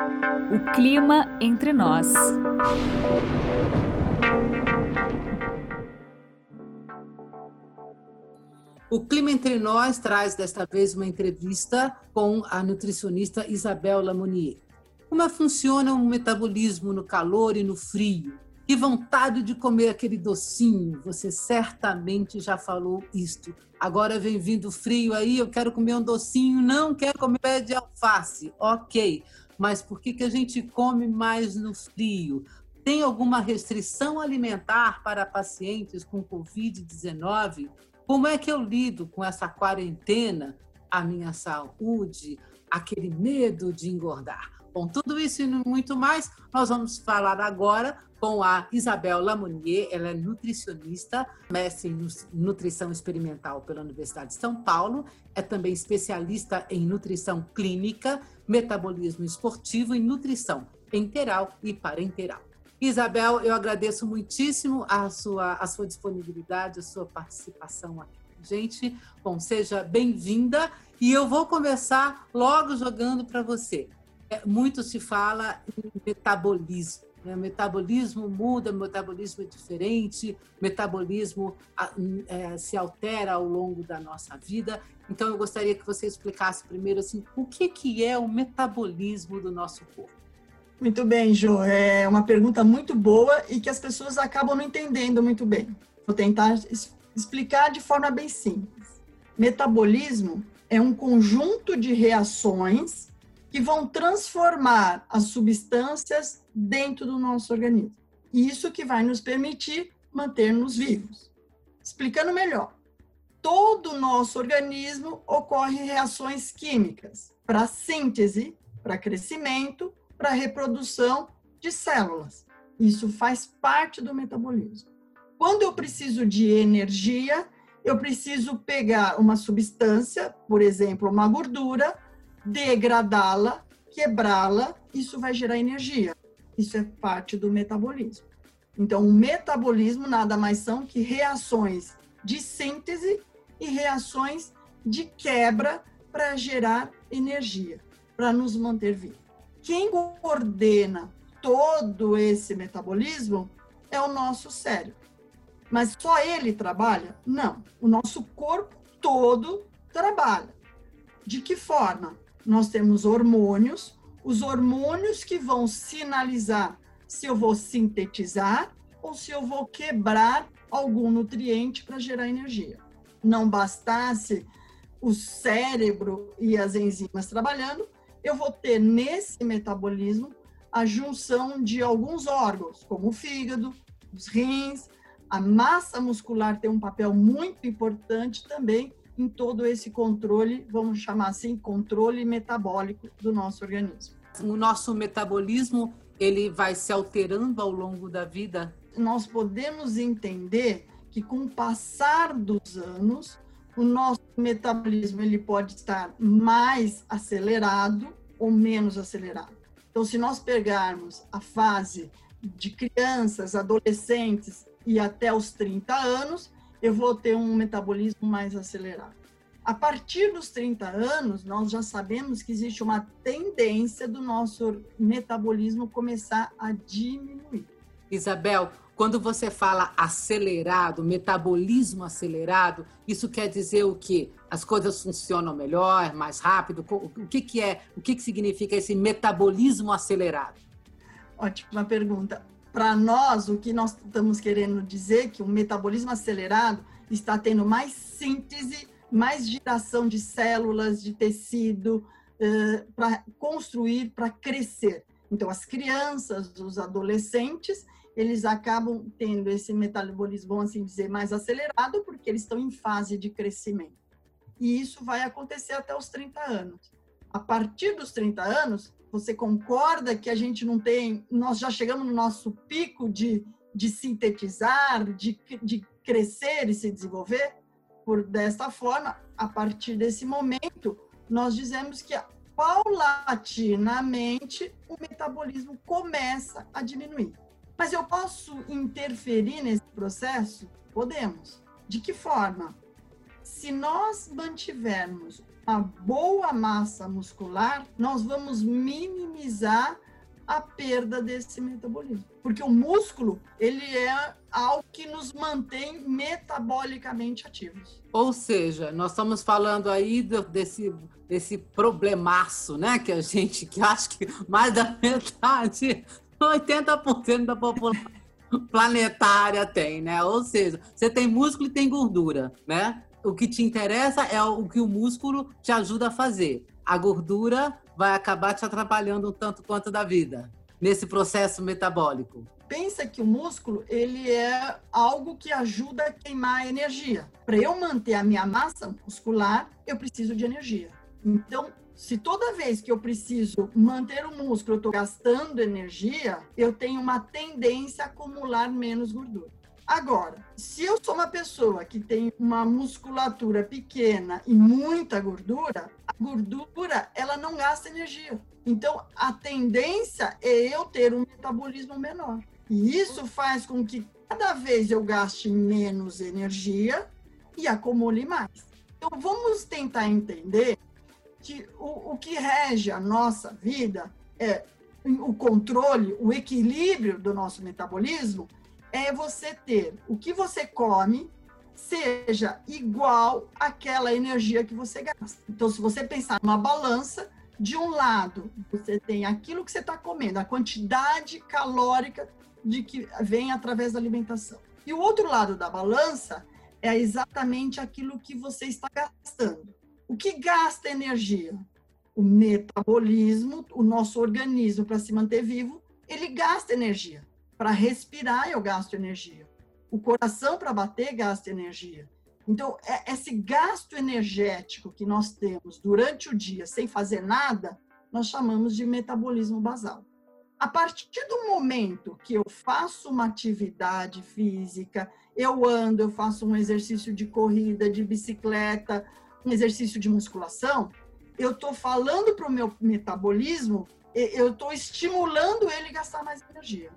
O clima entre nós. O Clima Entre Nós traz desta vez uma entrevista com a nutricionista Isabel Lamonier. Como funciona o metabolismo no calor e no frio? Que vontade de comer aquele docinho! Você certamente já falou isto. Agora vem vindo frio aí, eu quero comer um docinho, não quero comer pé de alface. Ok, mas por que, que a gente come mais no frio? Tem alguma restrição alimentar para pacientes com Covid-19? Como é que eu lido com essa quarentena, a minha saúde, aquele medo de engordar? Bom, tudo isso e muito mais, nós vamos falar agora com a Isabel Lamonier, ela é nutricionista, mestre em nutrição experimental pela Universidade de São Paulo, é também especialista em nutrição clínica, metabolismo esportivo e nutrição enteral e parenteral. Isabel, eu agradeço muitíssimo a sua, a sua disponibilidade, a sua participação aqui. Gente, bom, seja bem-vinda e eu vou começar logo jogando para você. É, muito se fala em metabolismo. Né? Metabolismo muda, metabolismo é diferente, metabolismo é, se altera ao longo da nossa vida. Então, eu gostaria que você explicasse primeiro assim, o que, que é o metabolismo do nosso corpo. Muito bem, Jo. É uma pergunta muito boa e que as pessoas acabam não entendendo muito bem. Vou tentar explicar de forma bem simples. Metabolismo é um conjunto de reações que vão transformar as substâncias dentro do nosso organismo. Isso que vai nos permitir manter-nos vivos. Explicando melhor, todo o nosso organismo ocorre reações químicas para síntese, para crescimento para reprodução de células. Isso faz parte do metabolismo. Quando eu preciso de energia, eu preciso pegar uma substância, por exemplo, uma gordura, degradá-la, quebrá-la, isso vai gerar energia. Isso é parte do metabolismo. Então, o metabolismo nada mais são que reações de síntese e reações de quebra para gerar energia, para nos manter vivos quem coordena todo esse metabolismo é o nosso cérebro. Mas só ele trabalha? Não. O nosso corpo todo trabalha. De que forma? Nós temos hormônios, os hormônios que vão sinalizar se eu vou sintetizar ou se eu vou quebrar algum nutriente para gerar energia. Não bastasse o cérebro e as enzimas trabalhando, eu vou ter nesse metabolismo a junção de alguns órgãos, como o fígado, os rins, a massa muscular tem um papel muito importante também em todo esse controle, vamos chamar assim, controle metabólico do nosso organismo. O nosso metabolismo, ele vai se alterando ao longo da vida? Nós podemos entender que com o passar dos anos, o nosso metabolismo ele pode estar mais acelerado ou menos acelerado. Então, se nós pegarmos a fase de crianças, adolescentes e até os 30 anos, eu vou ter um metabolismo mais acelerado. A partir dos 30 anos, nós já sabemos que existe uma tendência do nosso metabolismo começar a diminuir. Isabel, quando você fala acelerado, metabolismo acelerado, isso quer dizer o quê? As coisas funcionam melhor, mais rápido? O que, que é? O que, que significa esse metabolismo acelerado? Ótima pergunta. Para nós, o que nós estamos querendo dizer é que o metabolismo acelerado está tendo mais síntese, mais geração de células, de tecido, uh, para construir, para crescer. Então, as crianças, os adolescentes, eles acabam tendo esse metabolismo, vamos assim dizer, mais acelerado, porque eles estão em fase de crescimento. E isso vai acontecer até os 30 anos. A partir dos 30 anos, você concorda que a gente não tem, nós já chegamos no nosso pico de, de sintetizar, de, de crescer e se desenvolver? Por desta forma, a partir desse momento, nós dizemos que paulatinamente o metabolismo começa a diminuir. Mas eu posso interferir nesse processo? Podemos. De que forma? Se nós mantivermos uma boa massa muscular, nós vamos minimizar a perda desse metabolismo. Porque o músculo, ele é algo que nos mantém metabolicamente ativos. Ou seja, nós estamos falando aí do, desse, desse problemaço, né? Que a gente, que acho que mais da metade, 80% da população planetária tem, né? Ou seja, você tem músculo e tem gordura, né? O que te interessa é o que o músculo te ajuda a fazer. A gordura vai acabar te atrapalhando um tanto quanto da vida nesse processo metabólico? Pensa que o músculo ele é algo que ajuda a queimar energia. Para eu manter a minha massa muscular, eu preciso de energia. Então, se toda vez que eu preciso manter o músculo, eu estou gastando energia, eu tenho uma tendência a acumular menos gordura. Agora, se eu sou uma pessoa que tem uma musculatura pequena e muita gordura, a gordura ela não gasta energia. Então, a tendência é eu ter um metabolismo menor. E isso faz com que cada vez eu gaste menos energia e acumule mais. Então, vamos tentar entender que o, o que rege a nossa vida é o controle, o equilíbrio do nosso metabolismo é você ter o que você come seja igual àquela energia que você gasta. Então, se você pensar numa balança, de um lado você tem aquilo que você está comendo, a quantidade calórica de que vem através da alimentação. E o outro lado da balança é exatamente aquilo que você está gastando. O que gasta energia? O metabolismo, o nosso organismo para se manter vivo, ele gasta energia. Para respirar, eu gasto energia. O coração para bater gasta energia. Então, é, esse gasto energético que nós temos durante o dia sem fazer nada, nós chamamos de metabolismo basal. A partir do momento que eu faço uma atividade física, eu ando, eu faço um exercício de corrida, de bicicleta, um exercício de musculação, eu estou falando para o meu metabolismo, eu estou estimulando ele a gastar mais energia.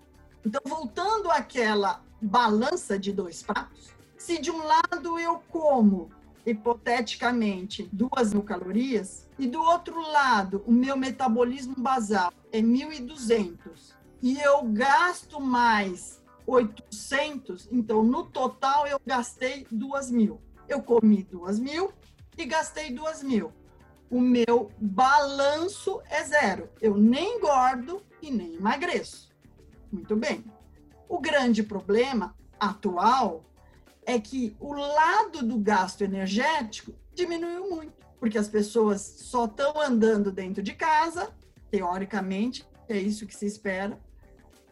Então, voltando àquela balança de dois pratos, se de um lado eu como, hipoteticamente, duas mil calorias, e do outro lado o meu metabolismo basal é 1.200, e eu gasto mais 800, então no total eu gastei duas mil. Eu comi duas mil e gastei duas mil. O meu balanço é zero. Eu nem engordo e nem emagreço. Muito bem. O grande problema atual é que o lado do gasto energético diminuiu muito, porque as pessoas só estão andando dentro de casa, teoricamente, é isso que se espera.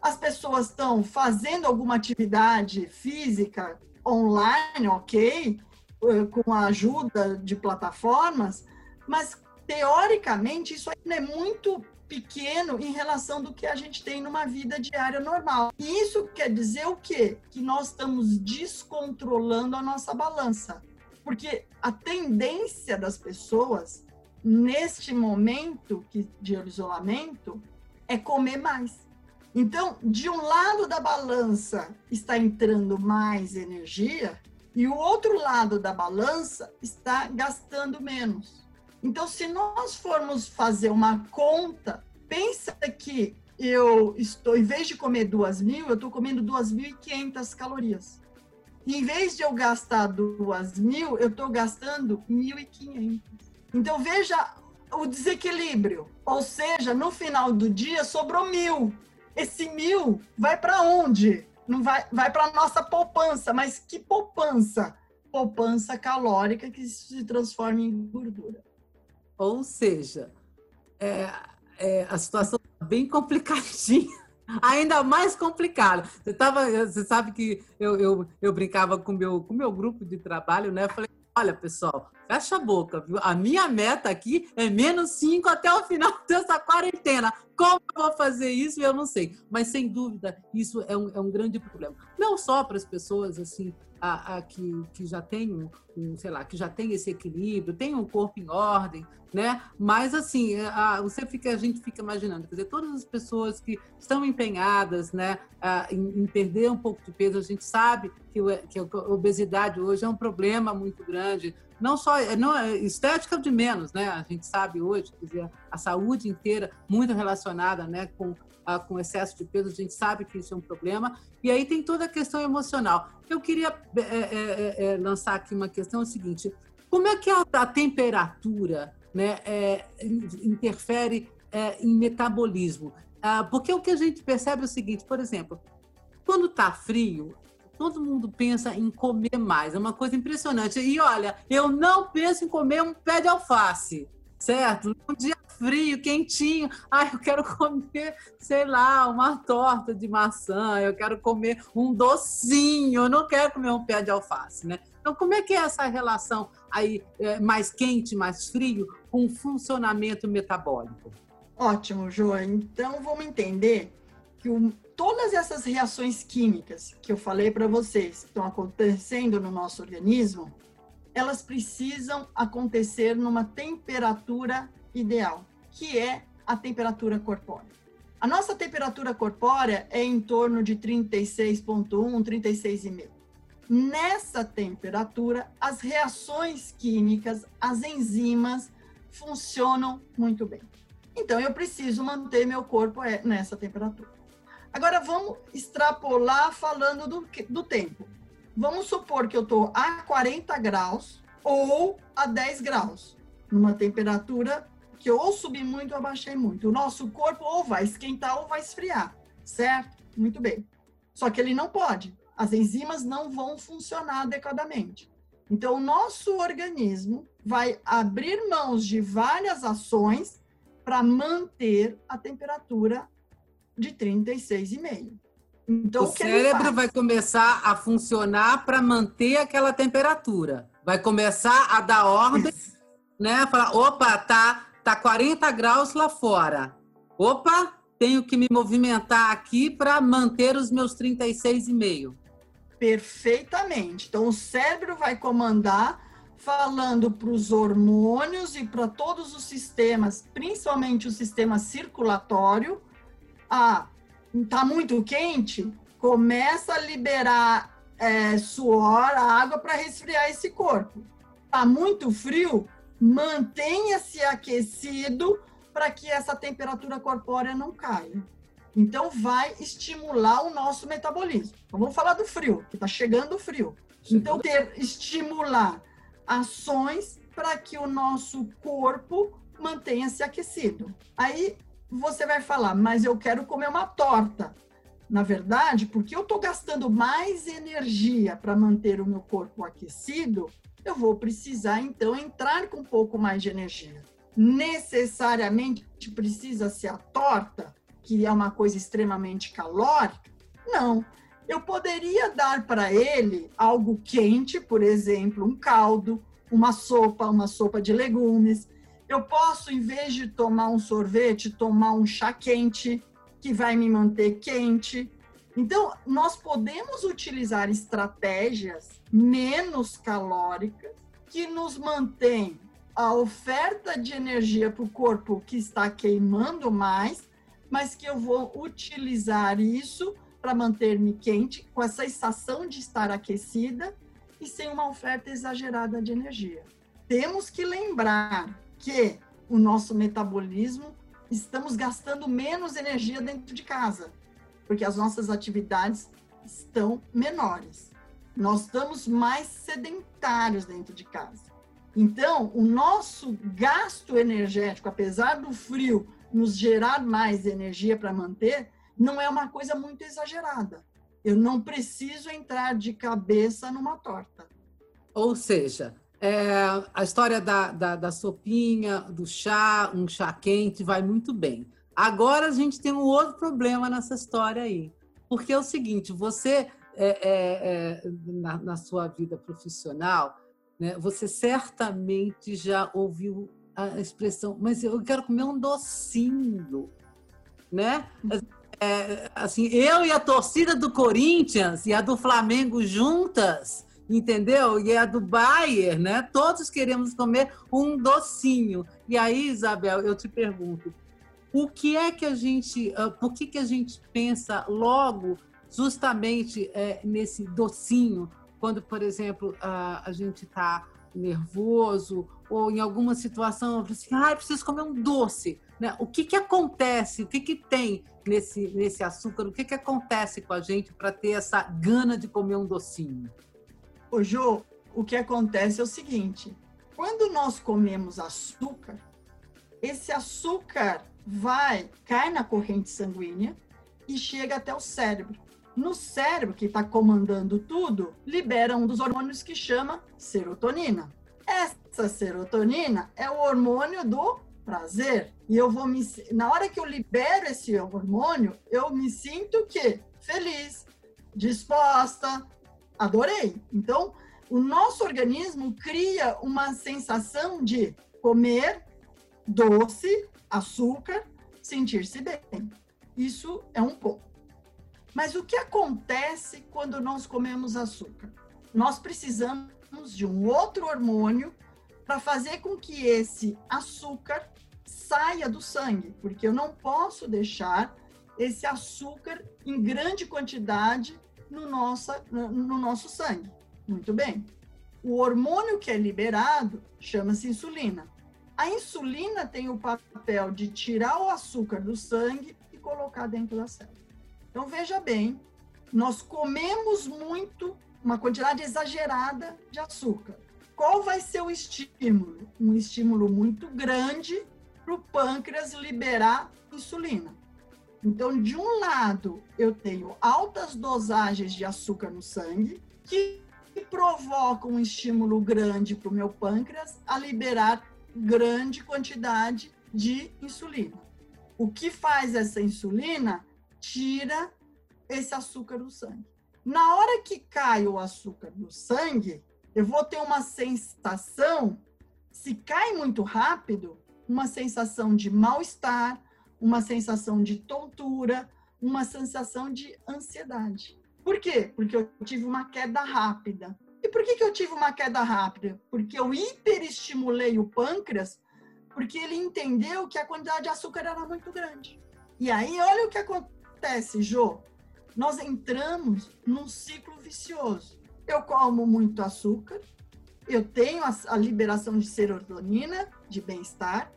As pessoas estão fazendo alguma atividade física online, ok, eh, com a ajuda de plataformas, mas teoricamente isso ainda é muito pequeno em relação do que a gente tem numa vida diária normal. E isso quer dizer o quê? Que nós estamos descontrolando a nossa balança. Porque a tendência das pessoas neste momento de isolamento é comer mais. Então, de um lado da balança está entrando mais energia e o outro lado da balança está gastando menos. Então, se nós formos fazer uma conta, pensa que eu estou, em vez de comer duas mil, eu estou comendo duas mil e quinhentas calorias. Em vez de eu gastar duas mil, eu estou gastando mil e quinhentas. Então, veja o desequilíbrio. Ou seja, no final do dia sobrou mil. Esse mil vai para onde? Não vai, vai para nossa poupança. Mas que poupança? Poupança calórica que se transforma em gordura. Ou seja, é, é, a situação tá bem complicadinha, ainda mais complicada. Você, tava, você sabe que eu, eu, eu brincava com meu, com meu grupo de trabalho, né? Eu falei, olha, pessoal, fecha a boca, viu? A minha meta aqui é menos 5 até o final dessa quarentena. Como eu vou fazer isso, eu não sei. Mas, sem dúvida, isso é um, é um grande problema. Não só para as pessoas, assim, a, a, que, que já tem um, um, sei lá, que já tem esse equilíbrio, tem um corpo em ordem, né? Mas assim, a, você fica, a gente fica imaginando, quer dizer, todas as pessoas que estão empenhadas, né, a, em, em, perder um pouco de peso, a gente sabe que, que a obesidade hoje é um problema muito grande não só não, estética de menos, né? A gente sabe hoje, quer dizer, a saúde inteira muito relacionada, né, com com excesso de peso, a gente sabe que isso é um problema. E aí tem toda a questão emocional. Eu queria é, é, é, lançar aqui uma questão é o seguinte: como é que a, a temperatura né, é, interfere é, em metabolismo? Ah, porque o que a gente percebe é o seguinte, por exemplo, quando está frio, todo mundo pensa em comer mais, é uma coisa impressionante. E olha, eu não penso em comer um pé de alface certo? Um dia frio, quentinho. Ai, eu quero comer, sei lá, uma torta de maçã, eu quero comer um docinho, eu não quero comer um pé de alface, né? Então, como é que é essa relação aí é, mais quente, mais frio, com o funcionamento metabólico? Ótimo, Joa. Então, vamos entender que o, todas essas reações químicas que eu falei para vocês que estão acontecendo no nosso organismo, elas precisam acontecer numa temperatura ideal, que é a temperatura corpórea. A nossa temperatura corpórea é em torno de 36,1, 36,5. Nessa temperatura, as reações químicas, as enzimas funcionam muito bem. Então, eu preciso manter meu corpo é, nessa temperatura. Agora, vamos extrapolar falando do, do tempo. Vamos supor que eu estou a 40 graus ou a 10 graus, numa temperatura que eu ou subi muito ou abaixei muito. O nosso corpo ou vai esquentar ou vai esfriar, certo? Muito bem. Só que ele não pode. As enzimas não vão funcionar adequadamente. Então, o nosso organismo vai abrir mãos de várias ações para manter a temperatura de 36,5. Então, o, o cérebro vai começar a funcionar para manter aquela temperatura. Vai começar a dar ordem, né? Falar, opa, tá, tá 40 graus lá fora. Opa, tenho que me movimentar aqui para manter os meus 36,5. Perfeitamente. Então, o cérebro vai comandar falando para os hormônios e para todos os sistemas, principalmente o sistema circulatório, a tá muito quente, começa a liberar é, suor, água para resfriar esse corpo. Tá muito frio, mantenha-se aquecido para que essa temperatura corpórea não caia. Então, vai estimular o nosso metabolismo. Então, vamos falar do frio, que está chegando o frio. Então, ter, estimular ações para que o nosso corpo mantenha-se aquecido. Aí, você vai falar, mas eu quero comer uma torta. Na verdade, porque eu estou gastando mais energia para manter o meu corpo aquecido, eu vou precisar então entrar com um pouco mais de energia. Necessariamente precisa ser a torta, que é uma coisa extremamente calórica? Não. Eu poderia dar para ele algo quente, por exemplo, um caldo, uma sopa, uma sopa de legumes eu posso, em vez de tomar um sorvete, tomar um chá quente, que vai me manter quente. Então, nós podemos utilizar estratégias menos calóricas que nos mantêm a oferta de energia para o corpo que está queimando mais, mas que eu vou utilizar isso para manter-me quente, com essa sensação de estar aquecida e sem uma oferta exagerada de energia. Temos que lembrar que o nosso metabolismo estamos gastando menos energia dentro de casa, porque as nossas atividades estão menores. Nós estamos mais sedentários dentro de casa. Então, o nosso gasto energético, apesar do frio nos gerar mais energia para manter, não é uma coisa muito exagerada. Eu não preciso entrar de cabeça numa torta. Ou seja, é, a história da, da, da, sopinha, do chá, um chá quente, vai muito bem. Agora a gente tem um outro problema nessa história aí. Porque é o seguinte, você, é, é, é na, na, sua vida profissional, né, você certamente já ouviu a expressão, mas eu quero comer um docinho, né? É, assim, eu e a torcida do Corinthians e a do Flamengo juntas, entendeu? E é a do Bayer, né? Todos queremos comer um docinho. E aí, Isabel, eu te pergunto, o que é que a gente, uh, por que, que a gente pensa logo justamente é, nesse docinho, quando, por exemplo, uh, a gente está nervoso ou em alguma situação, assim, ah, preciso comer um doce. Né? O que, que acontece? O que, que tem nesse, nesse açúcar? O que, que acontece com a gente para ter essa gana de comer um docinho? Ô, Jô, o que acontece é o seguinte: quando nós comemos açúcar, esse açúcar vai, cai na corrente sanguínea e chega até o cérebro. No cérebro, que está comandando tudo, libera um dos hormônios que chama serotonina. Essa serotonina é o hormônio do prazer. E eu vou me. Na hora que eu libero esse hormônio, eu me sinto que feliz, disposta, adorei. Então, o nosso organismo cria uma sensação de comer doce, açúcar, sentir-se bem. Isso é um ponto. Mas o que acontece quando nós comemos açúcar? Nós precisamos de um outro hormônio para fazer com que esse açúcar saia do sangue, porque eu não posso deixar esse açúcar em grande quantidade no, nossa, no nosso sangue. Muito bem. O hormônio que é liberado chama-se insulina. A insulina tem o papel de tirar o açúcar do sangue e colocar dentro da célula. Então, veja bem, nós comemos muito, uma quantidade exagerada de açúcar. Qual vai ser o estímulo? Um estímulo muito grande para o pâncreas liberar insulina. Então, de um lado, eu tenho altas dosagens de açúcar no sangue, que provocam um estímulo grande para o meu pâncreas a liberar grande quantidade de insulina. O que faz essa insulina? Tira esse açúcar do sangue. Na hora que cai o açúcar do sangue, eu vou ter uma sensação, se cai muito rápido, uma sensação de mal-estar, uma sensação de tontura, uma sensação de ansiedade. Por quê? Porque eu tive uma queda rápida. E por que, que eu tive uma queda rápida? Porque eu hiperestimulei o pâncreas, porque ele entendeu que a quantidade de açúcar era muito grande. E aí, olha o que acontece, Jô. Nós entramos num ciclo vicioso. Eu como muito açúcar, eu tenho a, a liberação de serotonina, de bem-estar,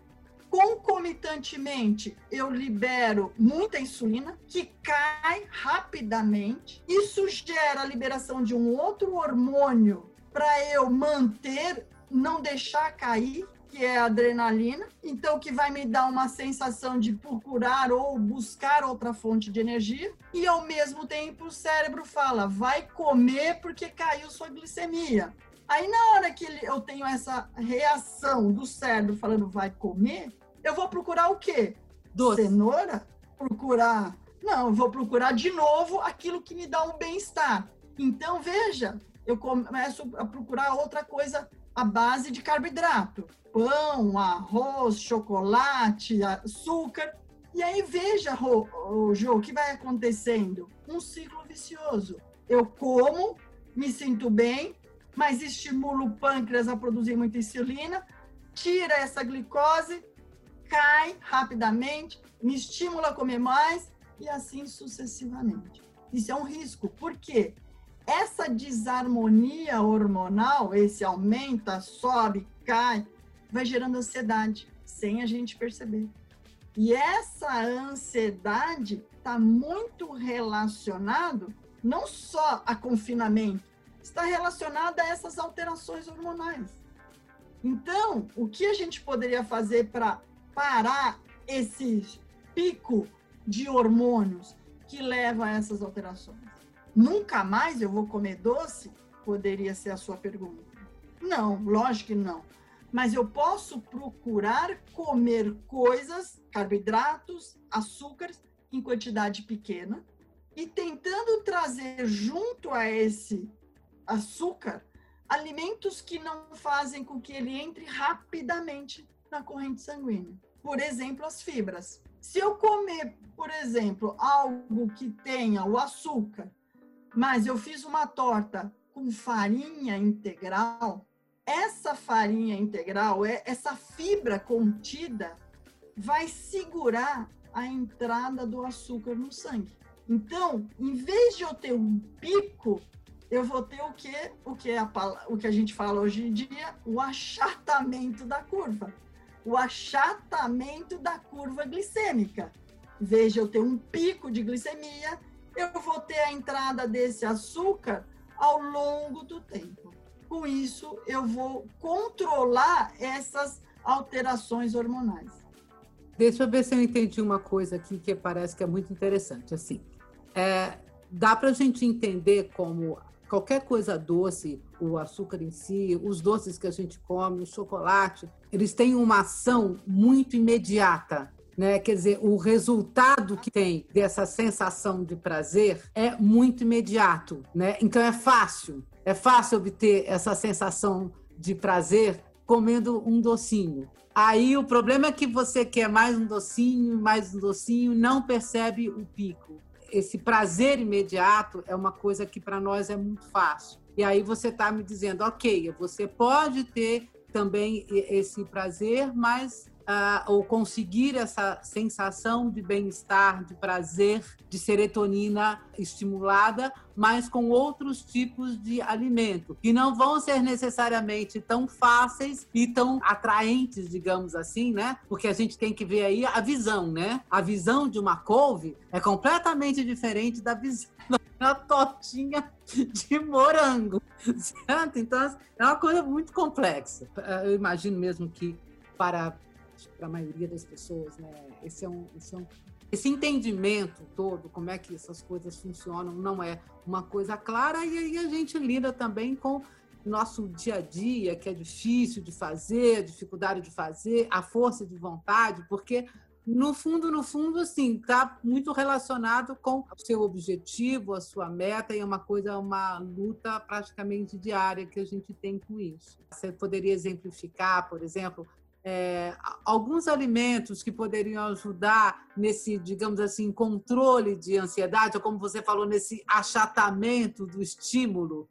concomitantemente eu libero muita insulina que cai rapidamente. Isso gera a liberação de um outro hormônio para eu manter, não deixar cair, que é a adrenalina. Então que vai me dar uma sensação de procurar ou buscar outra fonte de energia e ao mesmo tempo o cérebro fala: "Vai comer porque caiu sua glicemia". Aí, na hora que eu tenho essa reação do cérebro falando vai comer, eu vou procurar o quê? Doce. Cenoura? Procurar. Não, eu vou procurar de novo aquilo que me dá um bem-estar. Então, veja, eu começo a procurar outra coisa à base de carboidrato: pão, arroz, chocolate, açúcar. E aí, veja, Jô, o que vai acontecendo? Um ciclo vicioso. Eu como, me sinto bem, mas estimulo o pâncreas a produzir muita insulina, tira essa glicose, cai rapidamente, me estimula a comer mais e assim sucessivamente. Isso é um risco, porque essa desarmonia hormonal, esse aumenta, sobe, cai, vai gerando ansiedade, sem a gente perceber. E essa ansiedade está muito relacionado não só a confinamento, está relacionada a essas alterações hormonais. Então, o que a gente poderia fazer para parar esse pico de hormônios que leva a essas alterações. Nunca mais eu vou comer doce? Poderia ser a sua pergunta. Não, lógico que não. Mas eu posso procurar comer coisas, carboidratos, açúcares, em quantidade pequena, e tentando trazer junto a esse açúcar alimentos que não fazem com que ele entre rapidamente na corrente sanguínea. Por exemplo, as fibras. Se eu comer, por exemplo, algo que tenha o açúcar, mas eu fiz uma torta com farinha integral, essa farinha integral, é, essa fibra contida, vai segurar a entrada do açúcar no sangue. Então, em vez de eu ter um pico, eu vou ter o que o que é a, o que a gente fala hoje em dia, o achatamento da curva. O achatamento da curva glicêmica. Veja, eu tenho um pico de glicemia, eu vou ter a entrada desse açúcar ao longo do tempo. Com isso, eu vou controlar essas alterações hormonais. Deixa eu ver se eu entendi uma coisa aqui que parece que é muito interessante. Assim, é, dá para a gente entender como qualquer coisa doce, o açúcar em si, os doces que a gente come, o chocolate, eles têm uma ação muito imediata. Né? Quer dizer, o resultado que tem dessa sensação de prazer é muito imediato, né? Então é fácil, é fácil obter essa sensação de prazer comendo um docinho. Aí o problema é que você quer mais um docinho, mais um docinho, não percebe o pico. Esse prazer imediato é uma coisa que para nós é muito fácil. E aí você está me dizendo, ok, você pode ter também esse prazer, mas ou conseguir essa sensação de bem-estar, de prazer, de serotonina estimulada, mas com outros tipos de alimento, que não vão ser necessariamente tão fáceis e tão atraentes, digamos assim, né? Porque a gente tem que ver aí a visão, né? A visão de uma couve é completamente diferente da visão da tortinha de morango, certo? Então, é uma coisa muito complexa. Eu imagino mesmo que para para a maioria das pessoas, né? Esse é um, esse é um esse entendimento todo, como é que essas coisas funcionam, não é uma coisa clara, e aí a gente lida também com nosso dia a dia, que é difícil de fazer, dificuldade de fazer, a força de vontade, porque no fundo, no fundo, assim, está muito relacionado com o seu objetivo, a sua meta, e é uma coisa, uma luta praticamente diária que a gente tem com isso. Você poderia exemplificar, por exemplo, é, alguns alimentos que poderiam ajudar nesse, digamos assim, controle de ansiedade, ou como você falou, nesse achatamento do estímulo?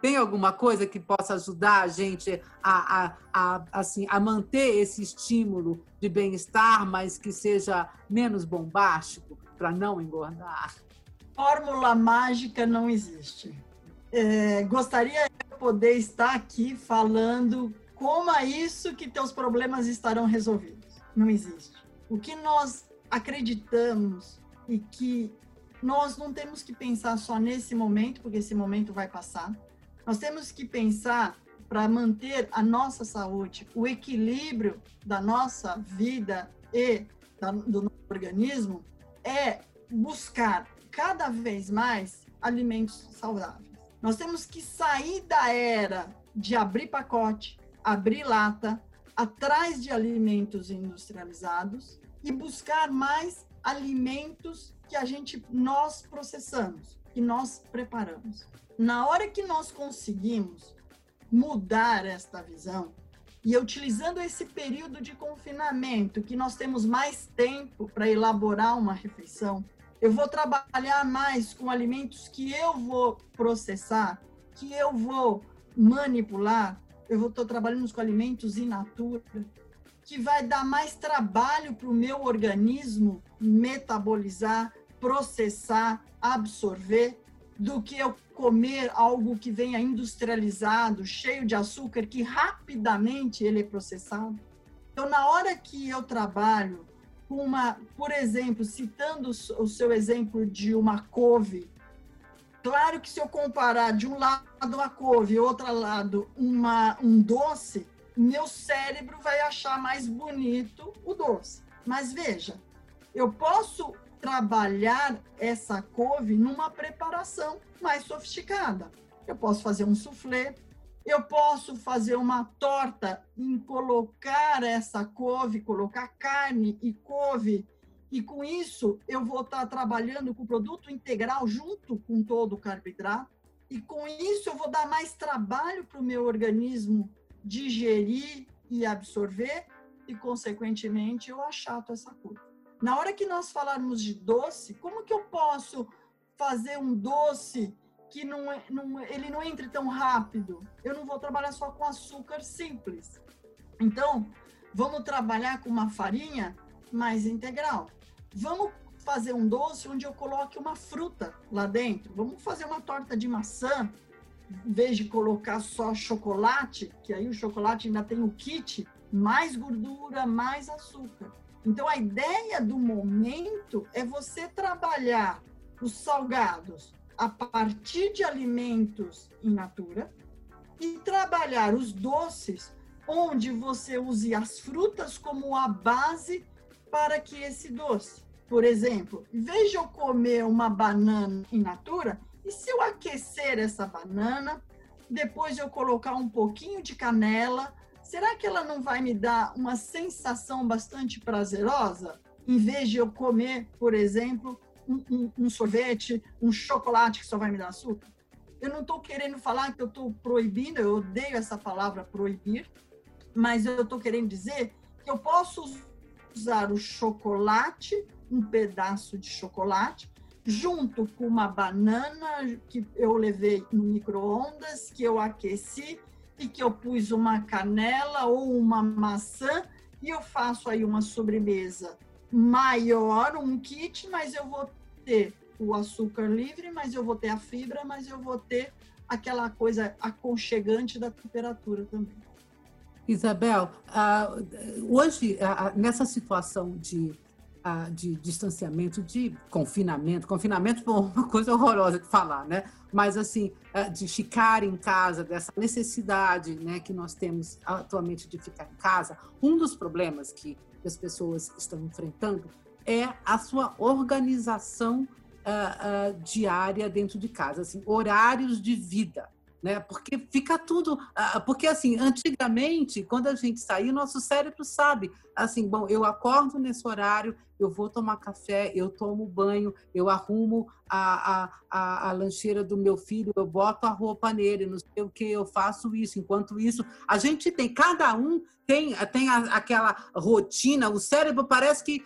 Tem alguma coisa que possa ajudar a gente a, a, a assim, a manter esse estímulo de bem-estar, mas que seja menos bombástico, para não engordar? Fórmula mágica não existe. É, gostaria de poder estar aqui falando Coma isso que teus problemas estarão resolvidos. Não existe. O que nós acreditamos e que nós não temos que pensar só nesse momento, porque esse momento vai passar. Nós temos que pensar para manter a nossa saúde, o equilíbrio da nossa vida e do nosso organismo, é buscar cada vez mais alimentos saudáveis. Nós temos que sair da era de abrir pacote, abrir lata atrás de alimentos industrializados e buscar mais alimentos que a gente nós processamos, que nós preparamos. Na hora que nós conseguimos mudar esta visão e utilizando esse período de confinamento, que nós temos mais tempo para elaborar uma refeição, eu vou trabalhar mais com alimentos que eu vou processar, que eu vou manipular, eu estou trabalhando com alimentos in natura, que vai dar mais trabalho para o meu organismo metabolizar, processar, absorver, do que eu comer algo que venha industrializado, cheio de açúcar, que rapidamente ele é processado. Então, na hora que eu trabalho com uma, por exemplo, citando o seu exemplo de uma couve, Claro que se eu comparar de um lado a couve e outro lado uma, um doce, meu cérebro vai achar mais bonito o doce. Mas veja, eu posso trabalhar essa couve numa preparação mais sofisticada. Eu posso fazer um soufflé, eu posso fazer uma torta em colocar essa couve, colocar carne e couve e com isso eu vou estar trabalhando com o produto integral junto com todo o carboidrato. E com isso eu vou dar mais trabalho para o meu organismo digerir e absorver e, consequentemente, eu achato essa curva. Na hora que nós falarmos de doce, como que eu posso fazer um doce que não, é, não, ele não entre tão rápido? Eu não vou trabalhar só com açúcar simples. Então, vamos trabalhar com uma farinha mais integral. Vamos fazer um doce onde eu coloque uma fruta lá dentro. Vamos fazer uma torta de maçã em vez de colocar só chocolate, que aí o chocolate ainda tem o kit, mais gordura, mais açúcar. Então, a ideia do momento é você trabalhar os salgados a partir de alimentos in natura e trabalhar os doces onde você use as frutas como a base para que esse doce. Por exemplo, de eu comer uma banana in natura, e se eu aquecer essa banana, depois eu colocar um pouquinho de canela, será que ela não vai me dar uma sensação bastante prazerosa? Em vez de eu comer, por exemplo, um, um, um sorvete, um chocolate que só vai me dar açúcar? Eu não estou querendo falar que eu estou proibindo, eu odeio essa palavra proibir, mas eu estou querendo dizer que eu posso usar o chocolate, um pedaço de chocolate, junto com uma banana que eu levei no micro-ondas, que eu aqueci e que eu pus uma canela ou uma maçã e eu faço aí uma sobremesa maior, um kit, mas eu vou ter o açúcar livre, mas eu vou ter a fibra, mas eu vou ter aquela coisa aconchegante da temperatura também. Isabel, hoje, nessa situação de de distanciamento, de confinamento. Confinamento foi uma coisa horrorosa de falar, né? Mas, assim, de ficar em casa, dessa necessidade né, que nós temos atualmente de ficar em casa, um dos problemas que as pessoas estão enfrentando é a sua organização diária dentro de casa, assim, horários de vida né? Porque fica tudo, porque assim, antigamente, quando a gente saía, nosso cérebro sabe, assim, bom, eu acordo nesse horário, eu vou tomar café, eu tomo banho, eu arrumo a, a, a, a lancheira do meu filho, eu boto a roupa nele, não sei o que, eu faço isso. Enquanto isso, a gente tem, cada um tem, tem aquela rotina, o cérebro parece que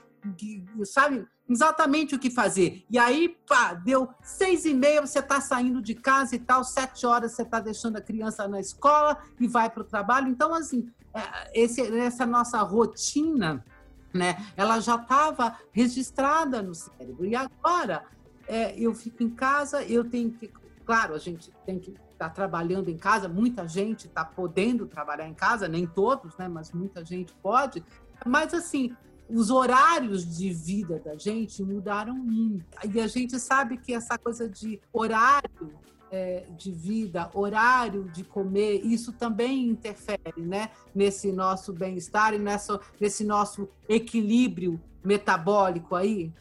sabe, exatamente o que fazer. E aí, pá, deu seis e meia, você está saindo de casa e tal, sete horas você está deixando a criança na escola e vai para o trabalho. Então, assim, é, esse, essa nossa rotina, né, ela já estava registrada no cérebro. E agora, é, eu fico em casa, eu tenho que, claro, a gente tem que estar tá trabalhando em casa, muita gente está podendo trabalhar em casa, nem todos, né, mas muita gente pode. Mas, assim, os horários de vida da gente mudaram muito. E a gente sabe que essa coisa de horário é, de vida, horário de comer, isso também interfere né, nesse nosso bem-estar e nessa, nesse nosso equilíbrio metabólico aí?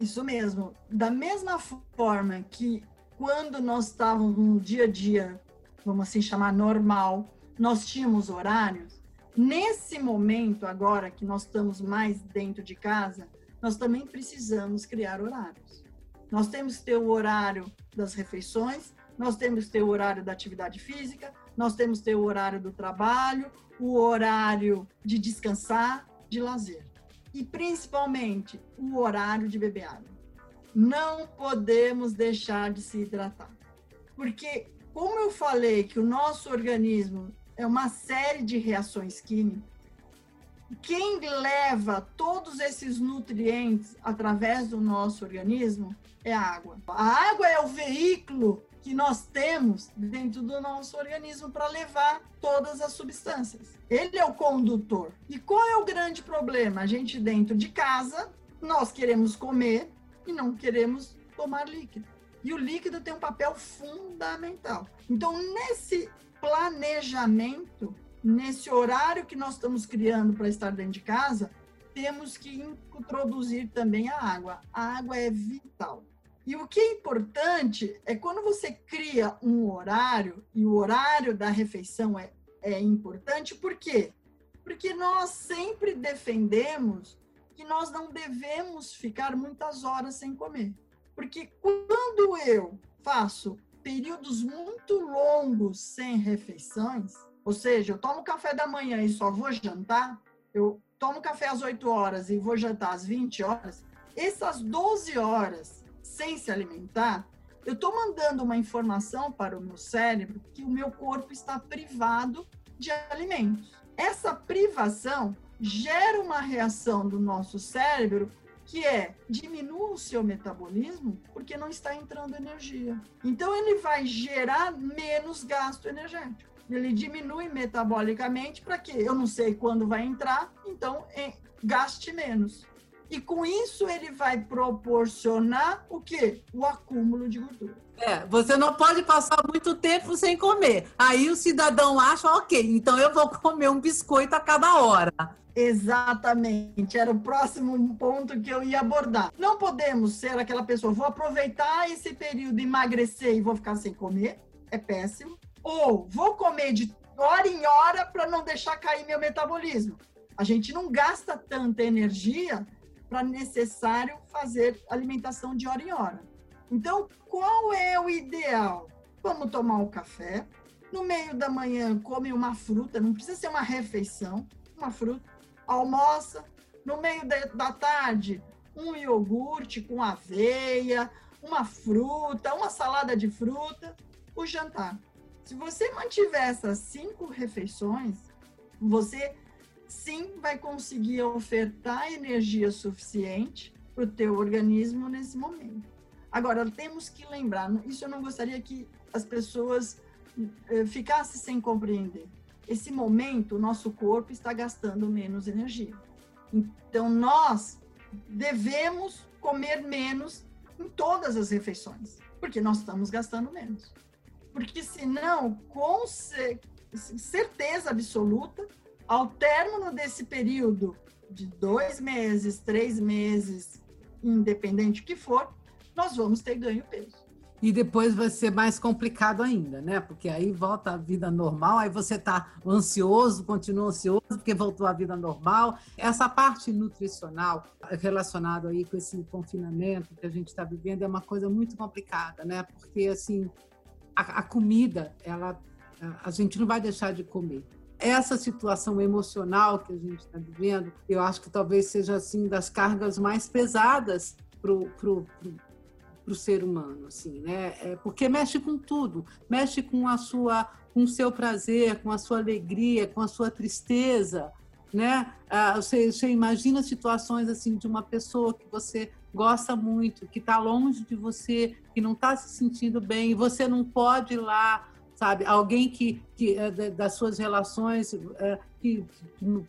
Isso mesmo. Da mesma forma que quando nós estávamos no dia a dia, vamos assim chamar normal, nós tínhamos horários, Nesse momento, agora que nós estamos mais dentro de casa, nós também precisamos criar horários. Nós temos que ter o horário das refeições, nós temos que ter o horário da atividade física, nós temos que ter o horário do trabalho, o horário de descansar, de lazer. E principalmente o horário de beber água. Não podemos deixar de se hidratar. Porque, como eu falei que o nosso organismo é uma série de reações químicas. Quem leva todos esses nutrientes através do nosso organismo é a água. A água é o veículo que nós temos dentro do nosso organismo para levar todas as substâncias. Ele é o condutor. E qual é o grande problema? A gente dentro de casa, nós queremos comer e não queremos tomar líquido. E o líquido tem um papel fundamental. Então, nesse planejamento, nesse horário que nós estamos criando para estar dentro de casa, temos que introduzir também a água. A água é vital. E o que é importante é quando você cria um horário, e o horário da refeição é, é importante, por quê? Porque nós sempre defendemos que nós não devemos ficar muitas horas sem comer. Porque quando eu faço períodos muito longos sem refeições, ou seja, eu tomo café da manhã e só vou jantar, eu tomo café às 8 horas e vou jantar às 20 horas, essas 12 horas sem se alimentar, eu estou mandando uma informação para o meu cérebro que o meu corpo está privado de alimentos. Essa privação gera uma reação do nosso cérebro que é diminua o seu metabolismo porque não está entrando energia. Então ele vai gerar menos gasto energético. Ele diminui metabolicamente para que eu não sei quando vai entrar, então é, gaste menos. E com isso ele vai proporcionar o quê? O acúmulo de gordura. É, você não pode passar muito tempo sem comer. Aí o cidadão acha, ok, então eu vou comer um biscoito a cada hora. Exatamente, era o próximo ponto que eu ia abordar. Não podemos ser aquela pessoa, vou aproveitar esse período, emagrecer e vou ficar sem comer, é péssimo. Ou vou comer de hora em hora para não deixar cair meu metabolismo. A gente não gasta tanta energia para necessário fazer alimentação de hora em hora. Então, qual é o ideal? Vamos tomar um café. No meio da manhã, come uma fruta, não precisa ser uma refeição, uma fruta almoça, no meio da tarde, um iogurte com aveia, uma fruta, uma salada de fruta, o jantar. Se você mantiver essas cinco refeições, você sim vai conseguir ofertar energia suficiente para o teu organismo nesse momento. Agora, temos que lembrar, isso eu não gostaria que as pessoas eh, ficassem sem compreender esse momento, o nosso corpo está gastando menos energia. Então, nós devemos comer menos em todas as refeições, porque nós estamos gastando menos. Porque senão, com certeza absoluta, ao término desse período de dois meses, três meses, independente que for, nós vamos ter ganho peso. E depois vai ser mais complicado ainda, né? Porque aí volta a vida normal, aí você está ansioso, continua ansioso, porque voltou à vida normal. Essa parte nutricional relacionada aí com esse confinamento que a gente está vivendo é uma coisa muito complicada, né? Porque, assim, a, a comida, ela, a gente não vai deixar de comer essa situação emocional que a gente está vivendo, eu acho que talvez seja assim das cargas mais pesadas para o para o ser humano, assim, né? É porque mexe com tudo, mexe com a sua, com o seu prazer, com a sua alegria, com a sua tristeza, né? Ah, você, você imagina situações assim de uma pessoa que você gosta muito, que está longe de você, que não está se sentindo bem, e você não pode ir lá, sabe? Alguém que, que é, das suas relações é, que,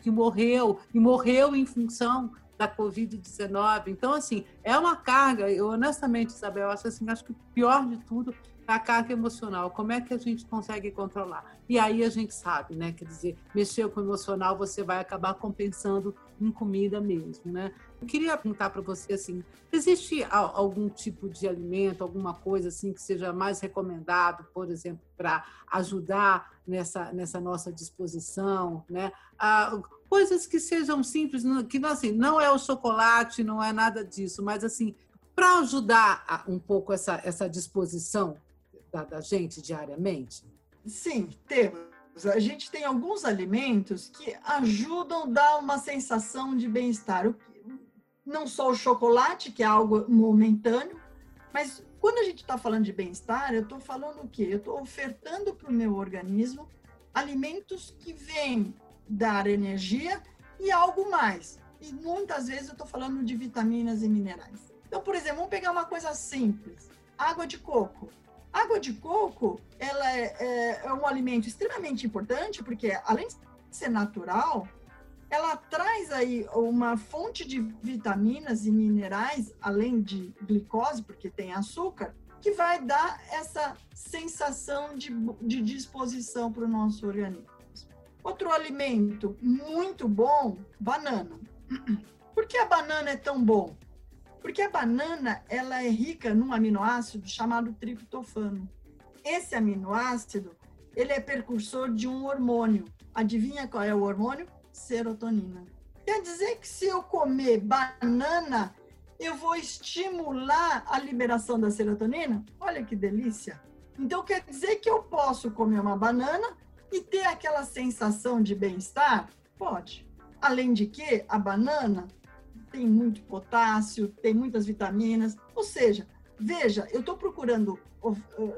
que morreu e morreu em função da Covid-19. Então, assim, é uma carga, eu honestamente, Isabel, acho assim, acho que o pior de tudo é a carga emocional. Como é que a gente consegue controlar? E aí a gente sabe, né? Quer dizer, mexer com o emocional, você vai acabar compensando em comida mesmo, né? Eu queria perguntar para você assim, existe algum tipo de alimento, alguma coisa assim que seja mais recomendado, por exemplo, para ajudar nessa, nessa nossa disposição, né? Ah, coisas que sejam simples, que assim, não é o chocolate, não é nada disso, mas assim, para ajudar um pouco essa, essa disposição da, da gente diariamente? Sim, temos. A gente tem alguns alimentos que ajudam a dar uma sensação de bem-estar. Não só o chocolate, que é algo momentâneo, mas quando a gente está falando de bem-estar, eu estou falando o quê? Eu estou ofertando para o meu organismo alimentos que vêm dar energia e algo mais. E muitas vezes eu estou falando de vitaminas e minerais. Então, por exemplo, vamos pegar uma coisa simples: água de coco. Água de coco, ela é, é, é um alimento extremamente importante porque, além de ser natural, ela traz aí uma fonte de vitaminas e minerais, além de glicose, porque tem açúcar, que vai dar essa sensação de, de disposição para o nosso organismo. Outro alimento muito bom, banana. Por que a banana é tão bom? Porque a banana ela é rica num aminoácido chamado triptofano. Esse aminoácido ele é precursor de um hormônio. Adivinha qual é o hormônio? Serotonina. Quer dizer que se eu comer banana, eu vou estimular a liberação da serotonina? Olha que delícia! Então quer dizer que eu posso comer uma banana e ter aquela sensação de bem-estar? Pode. Além de que a banana tem muito potássio, tem muitas vitaminas, ou seja, veja, eu estou procurando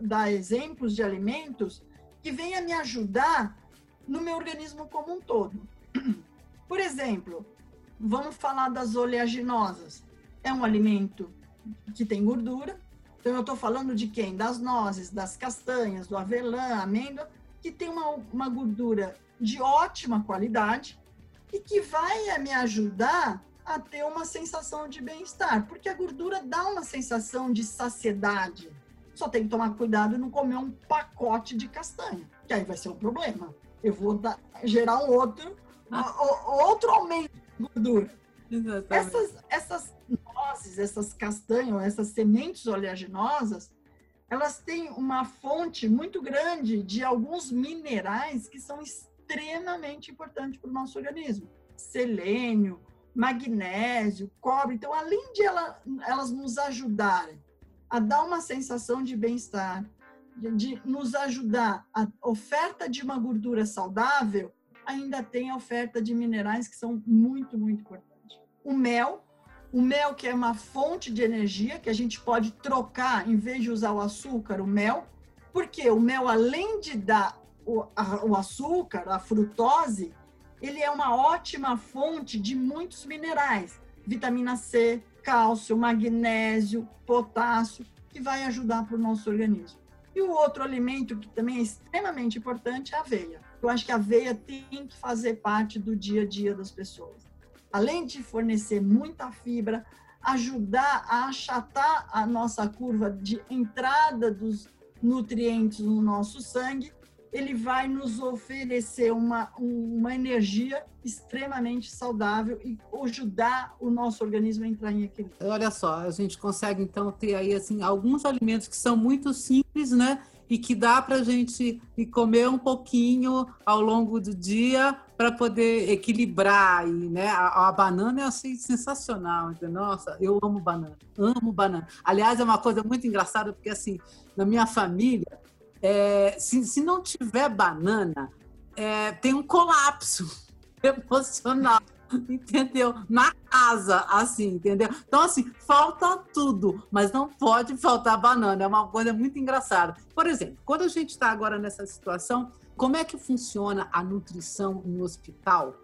dar exemplos de alimentos que venham me ajudar no meu organismo como um todo. Por exemplo, vamos falar das oleaginosas. é um alimento que tem gordura. Então, eu estou falando de quem? Das nozes, das castanhas, do avelã, amêndoa, que tem uma, uma gordura de ótima qualidade e que vai me ajudar a ter uma sensação de bem-estar, porque a gordura dá uma sensação de saciedade. Só tem que tomar cuidado e não comer um pacote de castanha, que aí vai ser um problema. Eu vou dar, gerar um outro, ah. outro aumento de gordura. Essas, essas nozes, essas castanhas, essas sementes oleaginosas, elas têm uma fonte muito grande de alguns minerais que são extremamente importantes para o nosso organismo. Selênio, magnésio, cobre. Então, além de ela, elas nos ajudarem a dar uma sensação de bem-estar, de, de nos ajudar a oferta de uma gordura saudável, ainda tem a oferta de minerais que são muito, muito importantes o mel, o mel que é uma fonte de energia que a gente pode trocar em vez de usar o açúcar, o mel, porque o mel além de dar o, a, o açúcar, a frutose, ele é uma ótima fonte de muitos minerais, vitamina C, cálcio, magnésio, potássio, que vai ajudar para o nosso organismo. E o outro alimento que também é extremamente importante é a aveia. Eu acho que a aveia tem que fazer parte do dia a dia das pessoas além de fornecer muita fibra, ajudar a achatar a nossa curva de entrada dos nutrientes no nosso sangue, ele vai nos oferecer uma, uma energia extremamente saudável e ajudar o nosso organismo a entrar em equilíbrio. Olha só, a gente consegue então ter aí assim alguns alimentos que são muito simples, né? E que dá para a gente comer um pouquinho ao longo do dia para poder equilibrar. E, né? A, a, banana é assim, sensacional. Nossa, eu amo banana, amo banana. Aliás, é uma coisa muito engraçada, porque assim, na minha família, é, se, se não tiver banana, é, tem um colapso emocional. entendeu? Na casa, assim, entendeu? Então, assim, falta tudo, mas não pode faltar banana. É uma coisa muito engraçada. Por exemplo, quando a gente está agora nessa situação, como é que funciona a nutrição no hospital?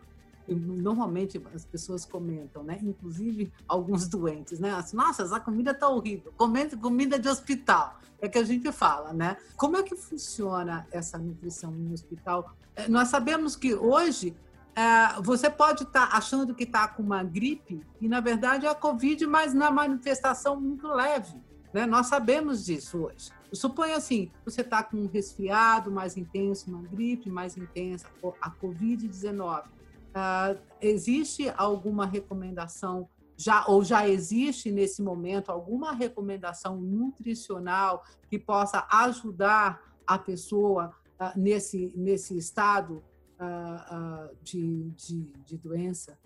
normalmente as pessoas comentam, né? Inclusive alguns doentes, né? Assim, Nossa, essa comida tá horrível. Comendo comida de hospital. É que a gente fala, né? Como é que funciona essa nutrição no hospital? É, nós sabemos que hoje é, você pode estar tá achando que está com uma gripe e, na verdade, é a Covid, mas na manifestação muito leve. Né? Nós sabemos disso hoje. Suponha assim, você está com um resfriado mais intenso, uma gripe mais intensa, a Covid-19. Uh, existe alguma recomendação já ou já existe nesse momento alguma recomendação nutricional que possa ajudar a pessoa uh, nesse nesse estado uh, uh, de, de, de doença.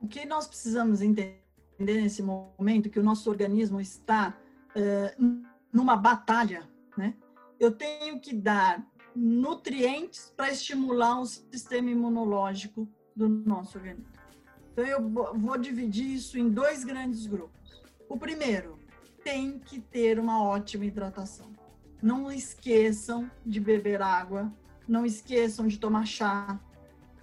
O que nós precisamos entender nesse momento que o nosso organismo está uh, numa batalha, né? Eu tenho que dar nutrientes para estimular o sistema imunológico do nosso organismo. Então eu vou dividir isso em dois grandes grupos. O primeiro, tem que ter uma ótima hidratação. Não esqueçam de beber água não esqueçam de tomar chá.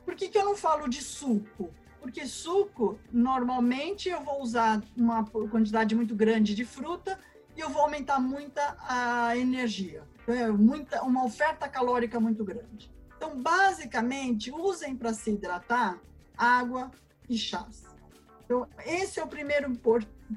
Por que, que eu não falo de suco? Porque suco, normalmente eu vou usar uma quantidade muito grande de fruta e eu vou aumentar muita a energia. É muita, uma oferta calórica muito grande. Então, basicamente, usem para se hidratar água e chás. Então, esse é o primeiro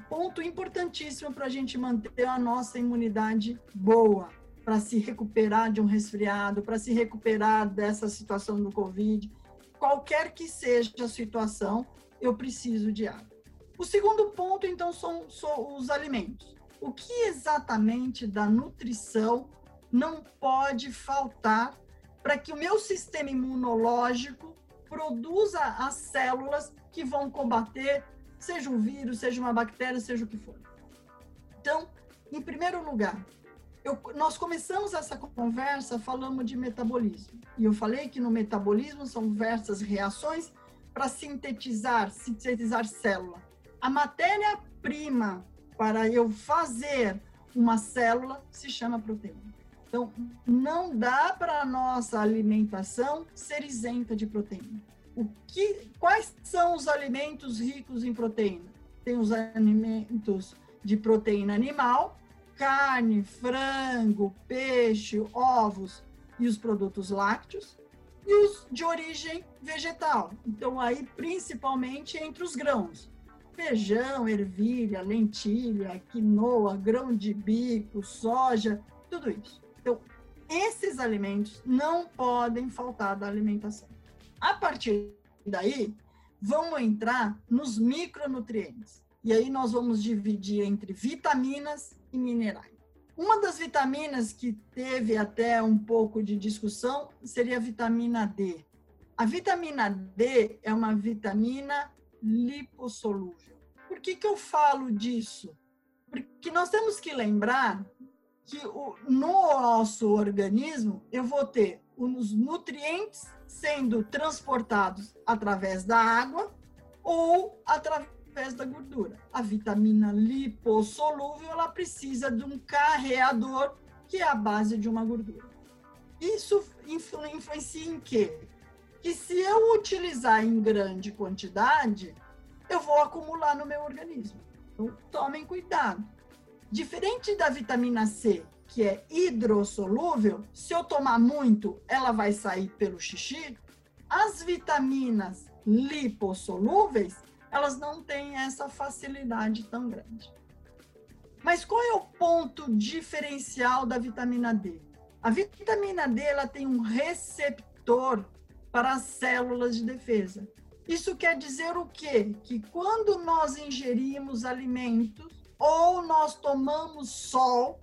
ponto importantíssimo para a gente manter a nossa imunidade boa para se recuperar de um resfriado, para se recuperar dessa situação do Covid. Qualquer que seja a situação, eu preciso de água. O segundo ponto, então, são, são os alimentos. O que exatamente da nutrição não pode faltar para que o meu sistema imunológico produza as células que vão combater, seja um vírus, seja uma bactéria, seja o que for. Então, em primeiro lugar, eu, nós começamos essa conversa falando de metabolismo. E eu falei que no metabolismo são diversas reações para sintetizar, sintetizar célula. A matéria-prima para eu fazer uma célula se chama proteína. Então, não dá para a nossa alimentação ser isenta de proteína. O que, quais são os alimentos ricos em proteína? tem os alimentos de proteína animal, carne, frango, peixe, ovos e os produtos lácteos, e os de origem vegetal. Então, aí, principalmente entre os grãos. Feijão, ervilha, lentilha, quinoa, grão de bico, soja, tudo isso. Então, esses alimentos não podem faltar da alimentação. A partir daí, vamos entrar nos micronutrientes. E aí nós vamos dividir entre vitaminas e minerais. Uma das vitaminas que teve até um pouco de discussão seria a vitamina D. A vitamina D é uma vitamina lipossolúvel. Por que, que eu falo disso? Porque nós temos que lembrar que no nosso organismo eu vou ter os nutrientes sendo transportados através da água ou através da gordura. A vitamina lipossolúvel ela precisa de um carreador que é a base de uma gordura. Isso influencia em quê? Que se eu utilizar em grande quantidade, eu vou acumular no meu organismo. Então, tomem cuidado. Diferente da vitamina C, que é hidrossolúvel, se eu tomar muito, ela vai sair pelo xixi. As vitaminas lipossolúveis, elas não têm essa facilidade tão grande. Mas qual é o ponto diferencial da vitamina D? A vitamina D ela tem um receptor para as células de defesa. Isso quer dizer o quê? Que quando nós ingerimos alimentos ou nós tomamos sol,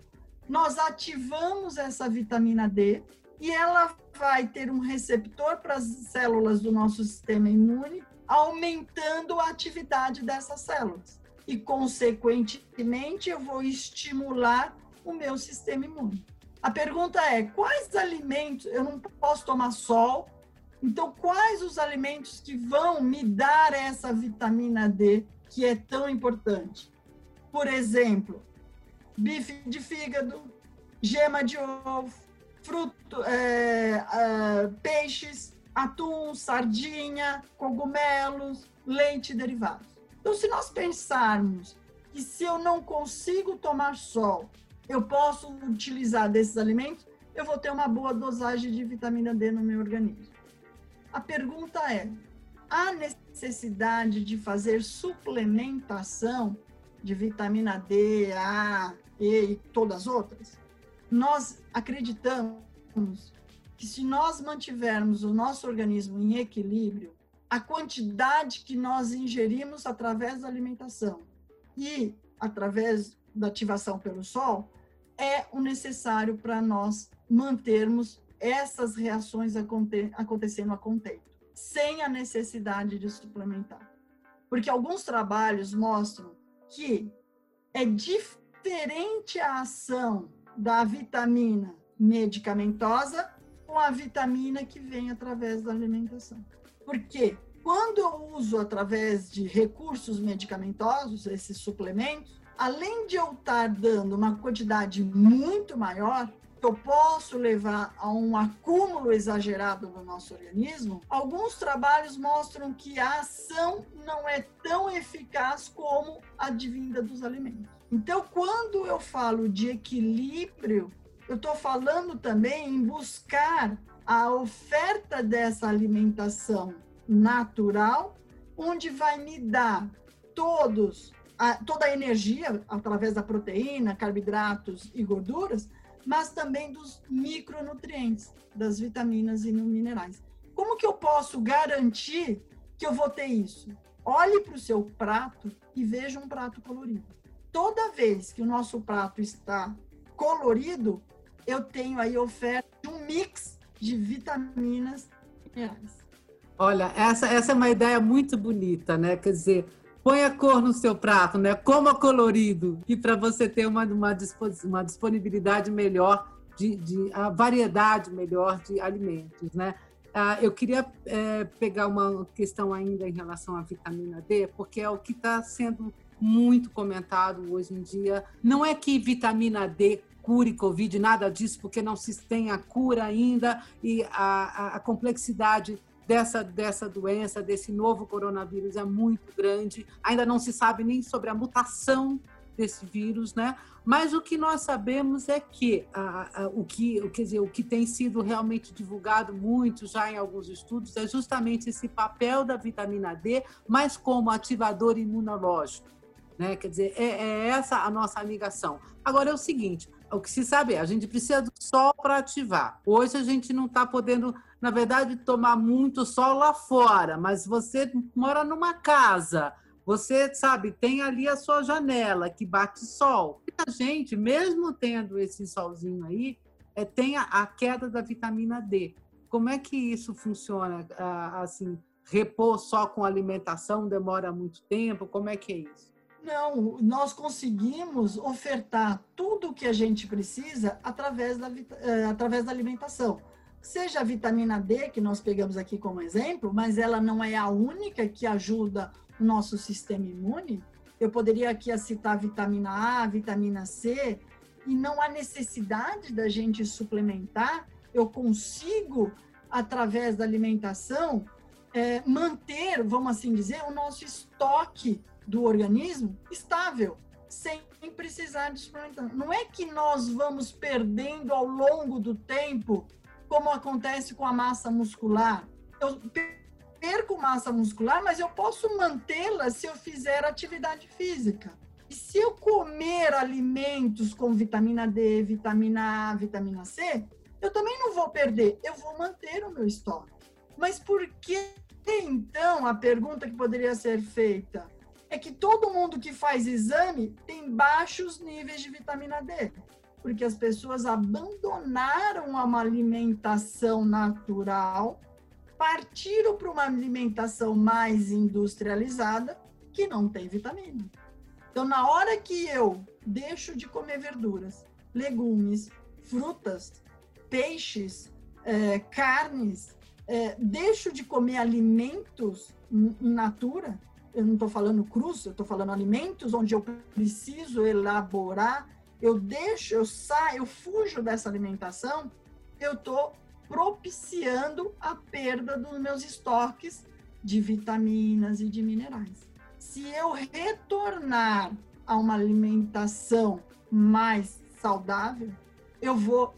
nós ativamos essa vitamina D e ela vai ter um receptor para as células do nosso sistema imune, aumentando a atividade dessas células. E, consequentemente, eu vou estimular o meu sistema imune. A pergunta é: quais alimentos? Eu não posso tomar sol, então, quais os alimentos que vão me dar essa vitamina D que é tão importante? Por exemplo, bife de fígado, gema de ovo, fruto, é, é, peixes, atum, sardinha, cogumelos, leite e derivados. Então, se nós pensarmos que se eu não consigo tomar sol, eu posso utilizar desses alimentos, eu vou ter uma boa dosagem de vitamina D no meu organismo. A pergunta é: há necessidade de fazer suplementação de vitamina D, A, E e todas as outras, nós acreditamos que se nós mantivermos o nosso organismo em equilíbrio, a quantidade que nós ingerimos através da alimentação e através da ativação pelo sol é o necessário para nós mantermos essas reações aconte acontecendo a contento, sem a necessidade de suplementar. Porque alguns trabalhos mostram que é diferente a ação da vitamina medicamentosa com a vitamina que vem através da alimentação. Porque quando eu uso através de recursos medicamentosos, esses suplementos, além de eu estar dando uma quantidade muito maior, eu posso levar a um acúmulo exagerado no nosso organismo, alguns trabalhos mostram que a ação não é tão eficaz como a vinda dos alimentos. Então, quando eu falo de equilíbrio, eu estou falando também em buscar a oferta dessa alimentação natural, onde vai me dar todos a, toda a energia através da proteína, carboidratos e gorduras, mas também dos micronutrientes, das vitaminas e minerais. Como que eu posso garantir que eu vou ter isso? Olhe para o seu prato e veja um prato colorido. Toda vez que o nosso prato está colorido, eu tenho aí oferta de um mix de vitaminas minerais. Olha, essa, essa é uma ideia muito bonita, né? Quer dizer, Põe a cor no seu prato, né? Coma colorido, e para você ter uma, uma, uma disponibilidade melhor, de, de, a variedade melhor de alimentos, né? Ah, eu queria é, pegar uma questão ainda em relação à vitamina D, porque é o que está sendo muito comentado hoje em dia. Não é que vitamina D cure Covid, nada disso, porque não se tem a cura ainda e a, a, a complexidade dessa, dessa doença, desse novo coronavírus é muito grande. Ainda não se sabe nem sobre a mutação desse vírus, né? Mas o que nós sabemos é que a, a, o que, quer dizer, o que tem sido realmente divulgado muito já em alguns estudos é justamente esse papel da vitamina D, mas como ativador imunológico, né? Quer dizer, é, é essa a nossa ligação. Agora é o seguinte, o que se sabe é, a gente precisa do sol para ativar. Hoje a gente não está podendo, na verdade, tomar muito sol lá fora, mas você mora numa casa, você sabe, tem ali a sua janela que bate sol. Muita gente, mesmo tendo esse solzinho aí, é, tem a, a queda da vitamina D. Como é que isso funciona? Ah, assim, repor só com alimentação demora muito tempo? Como é que é isso? Não, nós conseguimos ofertar tudo o que a gente precisa através da, eh, através da alimentação. Seja a vitamina D, que nós pegamos aqui como exemplo, mas ela não é a única que ajuda nosso sistema imune. Eu poderia aqui citar vitamina A, vitamina C, e não há necessidade da gente suplementar. Eu consigo, através da alimentação, é, manter, vamos assim dizer, o nosso estoque do organismo estável, sem precisar de suplementar. Não é que nós vamos perdendo ao longo do tempo, como acontece com a massa muscular. Eu perco massa muscular, mas eu posso mantê-la se eu fizer atividade física. E se eu comer alimentos com vitamina D, vitamina A, vitamina C, eu também não vou perder, eu vou manter o meu estoque. Mas por que então a pergunta que poderia ser feita é que todo mundo que faz exame tem baixos níveis de vitamina D? Porque as pessoas abandonaram uma alimentação natural partiram para uma alimentação mais industrializada que não tem vitamina. Então, na hora que eu deixo de comer verduras, legumes, frutas, peixes, é, carnes, é, deixo de comer alimentos in natura, eu não estou falando cruz, eu estou falando alimentos onde eu preciso elaborar, eu deixo, eu saio, eu fujo dessa alimentação, eu estou propiciando a perda dos meus estoques de vitaminas e de minerais. Se eu retornar a uma alimentação mais saudável, eu vou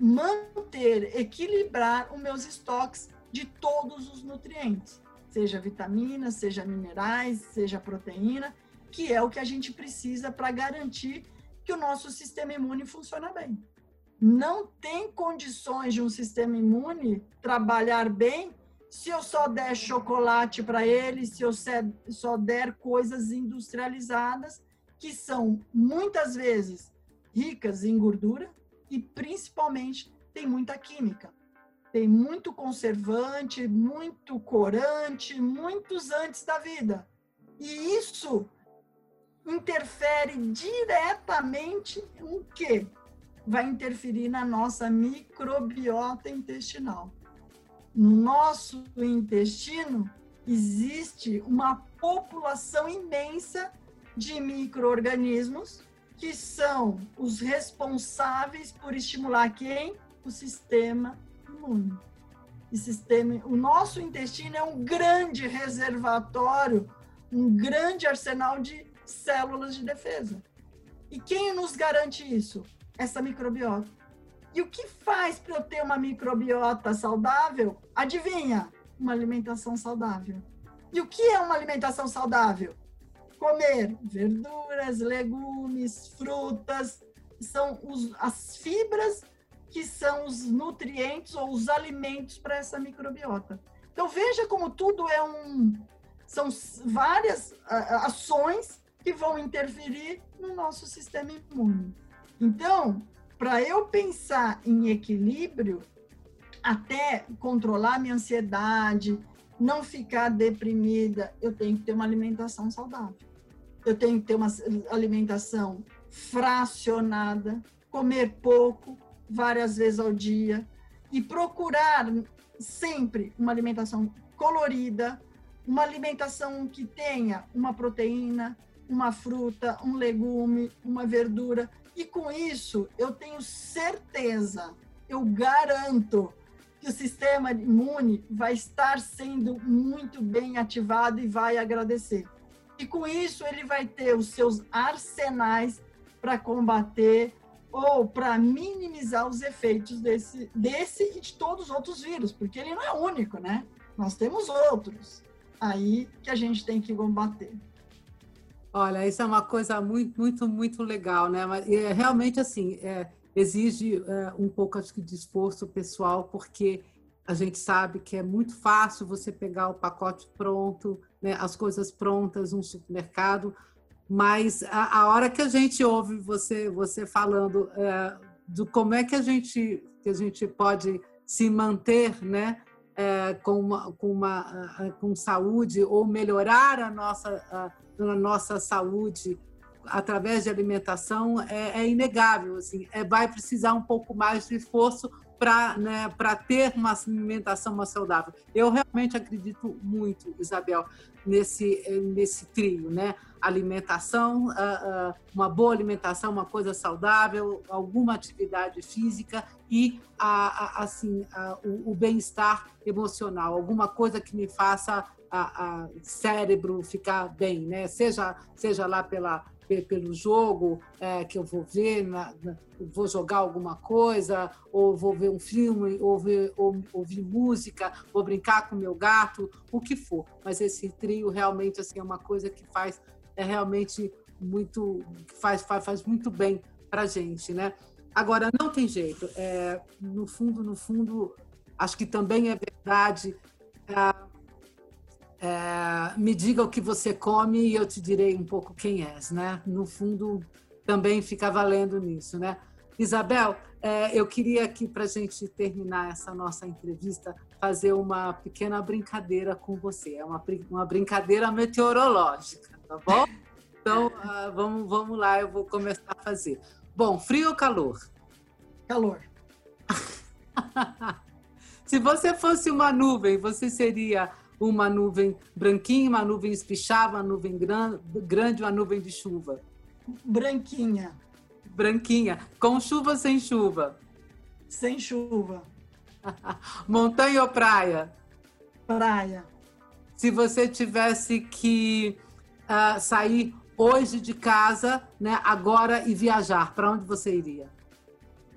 manter, equilibrar os meus estoques de todos os nutrientes, seja vitaminas, seja minerais, seja proteína, que é o que a gente precisa para garantir que o nosso sistema imune funcione bem não tem condições de um sistema imune trabalhar bem se eu só der chocolate para ele, se eu só der coisas industrializadas, que são muitas vezes ricas em gordura e principalmente tem muita química. Tem muito conservante, muito corante, muitos antes da vida. E isso interfere diretamente em quê? vai interferir na nossa microbiota intestinal. No nosso intestino existe uma população imensa de microorganismos que são os responsáveis por estimular quem? O sistema imune. O, sistema, o nosso intestino é um grande reservatório, um grande arsenal de células de defesa. E quem nos garante isso? essa microbiota. E o que faz para eu ter uma microbiota saudável? Adivinha? Uma alimentação saudável. E o que é uma alimentação saudável? Comer verduras, legumes, frutas, são os, as fibras que são os nutrientes ou os alimentos para essa microbiota. Então veja como tudo é um são várias ações que vão interferir no nosso sistema imune. Então, para eu pensar em equilíbrio, até controlar minha ansiedade, não ficar deprimida, eu tenho que ter uma alimentação saudável. Eu tenho que ter uma alimentação fracionada, comer pouco, várias vezes ao dia e procurar sempre uma alimentação colorida, uma alimentação que tenha uma proteína, uma fruta, um legume, uma verdura, e com isso, eu tenho certeza, eu garanto que o sistema imune vai estar sendo muito bem ativado e vai agradecer. E com isso ele vai ter os seus arsenais para combater ou para minimizar os efeitos desse, desse e de todos os outros vírus, porque ele não é único, né? Nós temos outros aí que a gente tem que combater. Olha, isso é uma coisa muito, muito, muito legal, né? Mas é, realmente assim, é, exige é, um pouco acho que de esforço pessoal, porque a gente sabe que é muito fácil você pegar o pacote pronto, né, as coisas prontas, um supermercado, mas a, a, hora que a gente ouve você você falando é, do como é que a gente que a gente pode se manter, né, é, com uma, com uma com saúde ou melhorar a nossa a, a nossa saúde através de alimentação é, é inegável assim é, vai precisar um pouco mais de esforço para né, ter uma alimentação mais saudável. Eu realmente acredito muito, Isabel, nesse, nesse trio, né? Alimentação, ah, ah, uma boa alimentação, uma coisa saudável, alguma atividade física e a, a, assim a, o, o bem-estar emocional, alguma coisa que me faça a, cérebro ficar bem, né? Seja seja lá pela pelo jogo é, que eu vou ver, na, na, vou jogar alguma coisa, ou vou ver um filme, ou, ver, ou ouvir música, vou brincar com meu gato, o que for. Mas esse trio realmente assim, é uma coisa que faz é realmente muito faz, faz, faz muito bem para gente, né? Agora não tem jeito. É, no fundo, no fundo, acho que também é verdade. É, me diga o que você come e eu te direi um pouco quem és, né? No fundo, também fica valendo nisso, né? Isabel, é, eu queria aqui, para a gente terminar essa nossa entrevista, fazer uma pequena brincadeira com você. É uma, uma brincadeira meteorológica, tá bom? Então, uh, vamos, vamos lá, eu vou começar a fazer. Bom, frio ou calor? Calor. Se você fosse uma nuvem, você seria uma nuvem branquinha, uma nuvem espichada, uma nuvem grande, uma nuvem de chuva? Branquinha. Branquinha. Com chuva ou sem chuva? Sem chuva. Montanha ou praia? Praia. Se você tivesse que uh, sair hoje de casa, né, agora e viajar, para onde você iria?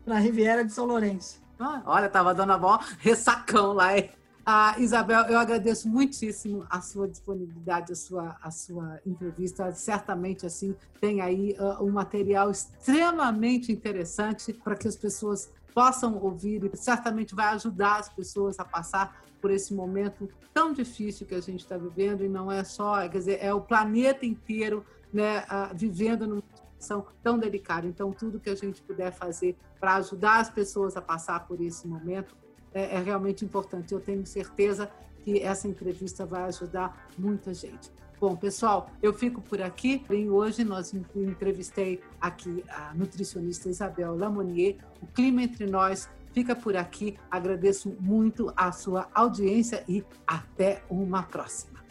Para a Riviera de São Lourenço. Ah, olha, tava dando a mão ressacão lá. Hein? Ah, Isabel, eu agradeço muitíssimo a sua disponibilidade, a sua, a sua entrevista. Certamente, assim, tem aí uh, um material extremamente interessante para que as pessoas possam ouvir e certamente vai ajudar as pessoas a passar por esse momento tão difícil que a gente está vivendo e não é só, quer dizer, é o planeta inteiro né, uh, vivendo numa situação tão delicada. Então, tudo que a gente puder fazer para ajudar as pessoas a passar por esse momento é, é realmente importante. Eu tenho certeza que essa entrevista vai ajudar muita gente. Bom, pessoal, eu fico por aqui. E hoje nós entrevistei aqui a nutricionista Isabel Lamonier. O Clima Entre Nós fica por aqui. Agradeço muito a sua audiência e até uma próxima.